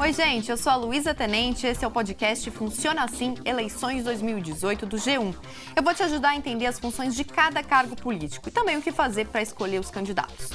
Oi, gente, eu sou a Luísa Tenente, esse é o podcast Funciona Assim Eleições 2018 do G1. Eu vou te ajudar a entender as funções de cada cargo político e também o que fazer para escolher os candidatos.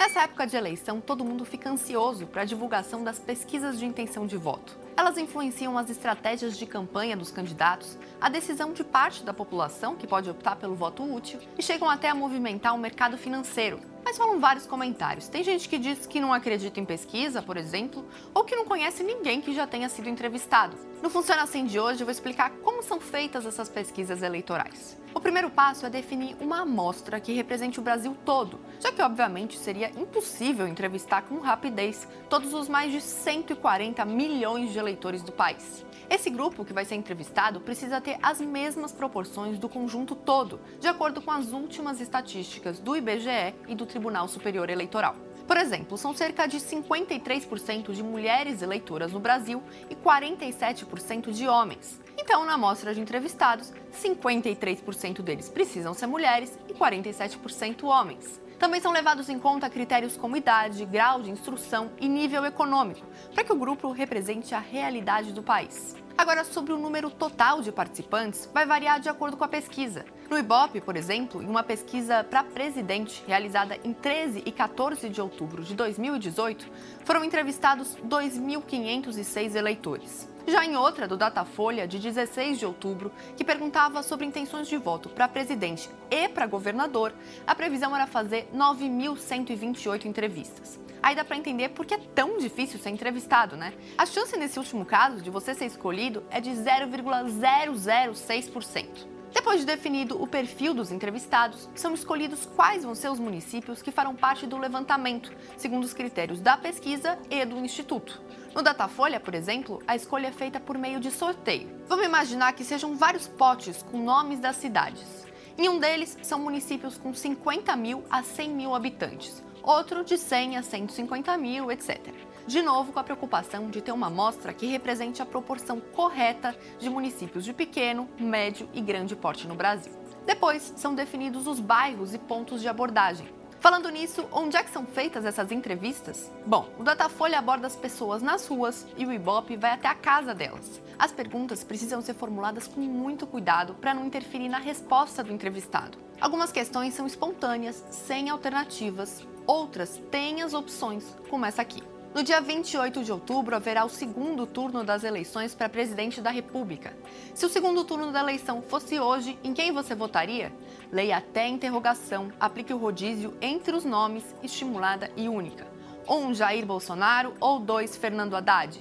Nessa época de eleição, todo mundo fica ansioso para a divulgação das pesquisas de intenção de voto. Elas influenciam as estratégias de campanha dos candidatos, a decisão de parte da população, que pode optar pelo voto útil, e chegam até a movimentar o mercado financeiro. Mas falam vários comentários. Tem gente que diz que não acredita em pesquisa, por exemplo, ou que não conhece ninguém que já tenha sido entrevistado. No Funciona Assim de hoje, eu vou explicar como são feitas essas pesquisas eleitorais. O primeiro passo é definir uma amostra que represente o Brasil todo, já que, obviamente, seria impossível entrevistar com rapidez todos os mais de 140 milhões de eleitores do país. Esse grupo que vai ser entrevistado precisa ter as mesmas proporções do conjunto todo, de acordo com as últimas estatísticas do IBGE e do Tribunal Superior Eleitoral. Por exemplo, são cerca de 53% de mulheres eleitoras no Brasil e 47% de homens. Então, na amostra de entrevistados, 53% deles precisam ser mulheres e 47% homens. Também são levados em conta critérios como idade, grau de instrução e nível econômico, para que o grupo represente a realidade do país. Agora, sobre o número total de participantes, vai variar de acordo com a pesquisa. No Ibope, por exemplo, em uma pesquisa para presidente realizada em 13 e 14 de outubro de 2018, foram entrevistados 2.506 eleitores. Já em outra, do Datafolha, de 16 de outubro, que perguntava sobre intenções de voto para presidente e para governador, a previsão era fazer 9.128 entrevistas. Aí dá para entender por que é tão difícil ser entrevistado, né? A chance nesse último caso de você ser escolhido é de 0,006%. Depois de definido o perfil dos entrevistados, são escolhidos quais vão ser os municípios que farão parte do levantamento, segundo os critérios da pesquisa e do Instituto. No Datafolha, por exemplo, a escolha é feita por meio de sorteio. Vamos imaginar que sejam vários potes com nomes das cidades. Em um deles são municípios com 50 mil a 100 mil habitantes, outro de 100 a 150 mil, etc. De novo, com a preocupação de ter uma amostra que represente a proporção correta de municípios de pequeno, médio e grande porte no Brasil. Depois, são definidos os bairros e pontos de abordagem. Falando nisso, onde é que são feitas essas entrevistas? Bom, o Datafolha aborda as pessoas nas ruas e o Ibope vai até a casa delas. As perguntas precisam ser formuladas com muito cuidado para não interferir na resposta do entrevistado. Algumas questões são espontâneas, sem alternativas, outras têm as opções, como essa aqui. No dia 28 de outubro haverá o segundo turno das eleições para presidente da República. Se o segundo turno da eleição fosse hoje, em quem você votaria? Leia até a interrogação, aplique o rodízio entre os nomes, estimulada e única. Um Jair Bolsonaro ou dois Fernando Haddad?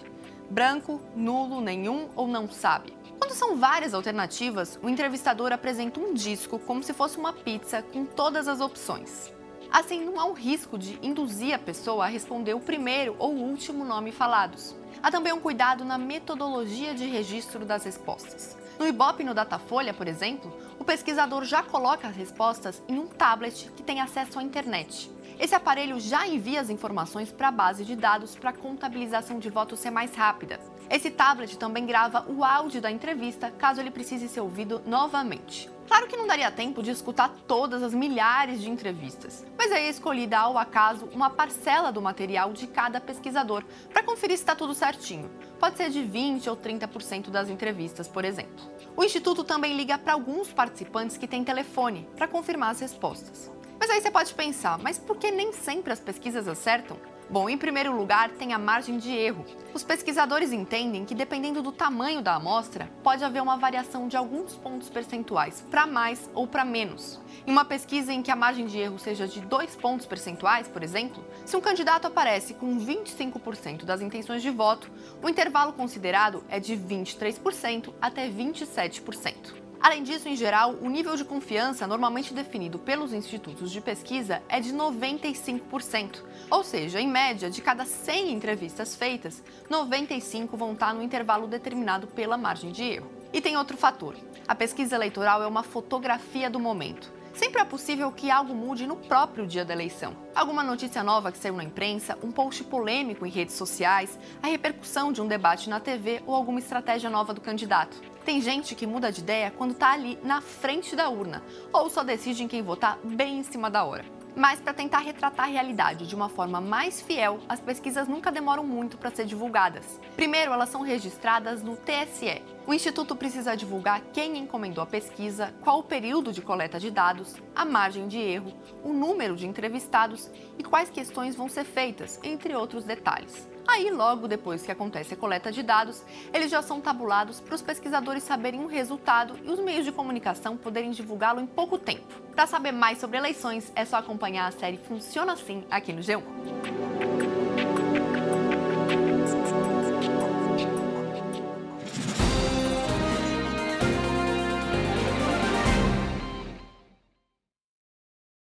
Branco, nulo, nenhum ou não sabe? Quando são várias alternativas, o entrevistador apresenta um disco como se fosse uma pizza com todas as opções. Assim, não há um risco de induzir a pessoa a responder o primeiro ou último nome falados. Há também um cuidado na metodologia de registro das respostas. No Ibope no Datafolha, por exemplo, o pesquisador já coloca as respostas em um tablet que tem acesso à internet. Esse aparelho já envia as informações para a base de dados para a contabilização de votos ser mais rápida. Esse tablet também grava o áudio da entrevista caso ele precise ser ouvido novamente. Claro que não daria tempo de escutar todas as milhares de entrevistas, mas aí é escolhida ao acaso uma parcela do material de cada pesquisador para conferir se está tudo certinho. Pode ser de 20 ou 30% das entrevistas, por exemplo. O Instituto também liga para alguns participantes que têm telefone para confirmar as respostas. Mas aí você pode pensar, mas por que nem sempre as pesquisas acertam? Bom, em primeiro lugar, tem a margem de erro. Os pesquisadores entendem que, dependendo do tamanho da amostra, pode haver uma variação de alguns pontos percentuais, para mais ou para menos. Em uma pesquisa em que a margem de erro seja de dois pontos percentuais, por exemplo, se um candidato aparece com 25% das intenções de voto, o intervalo considerado é de 23% até 27%. Além disso, em geral, o nível de confiança normalmente definido pelos institutos de pesquisa é de 95%. Ou seja, em média, de cada 100 entrevistas feitas, 95 vão estar no intervalo determinado pela margem de erro. E tem outro fator: a pesquisa eleitoral é uma fotografia do momento. Sempre é possível que algo mude no próprio dia da eleição. Alguma notícia nova que saiu na imprensa, um post polêmico em redes sociais, a repercussão de um debate na TV ou alguma estratégia nova do candidato. Tem gente que muda de ideia quando está ali na frente da urna, ou só decide em quem votar bem em cima da hora. Mas para tentar retratar a realidade de uma forma mais fiel, as pesquisas nunca demoram muito para ser divulgadas. Primeiro, elas são registradas no TSE. O instituto precisa divulgar quem encomendou a pesquisa, qual o período de coleta de dados, a margem de erro, o número de entrevistados e quais questões vão ser feitas, entre outros detalhes. Aí, logo depois que acontece a coleta de dados, eles já são tabulados para os pesquisadores saberem o resultado e os meios de comunicação poderem divulgá-lo em pouco tempo. Para saber mais sobre eleições, é só acompanhar a série Funciona Assim aqui no G1.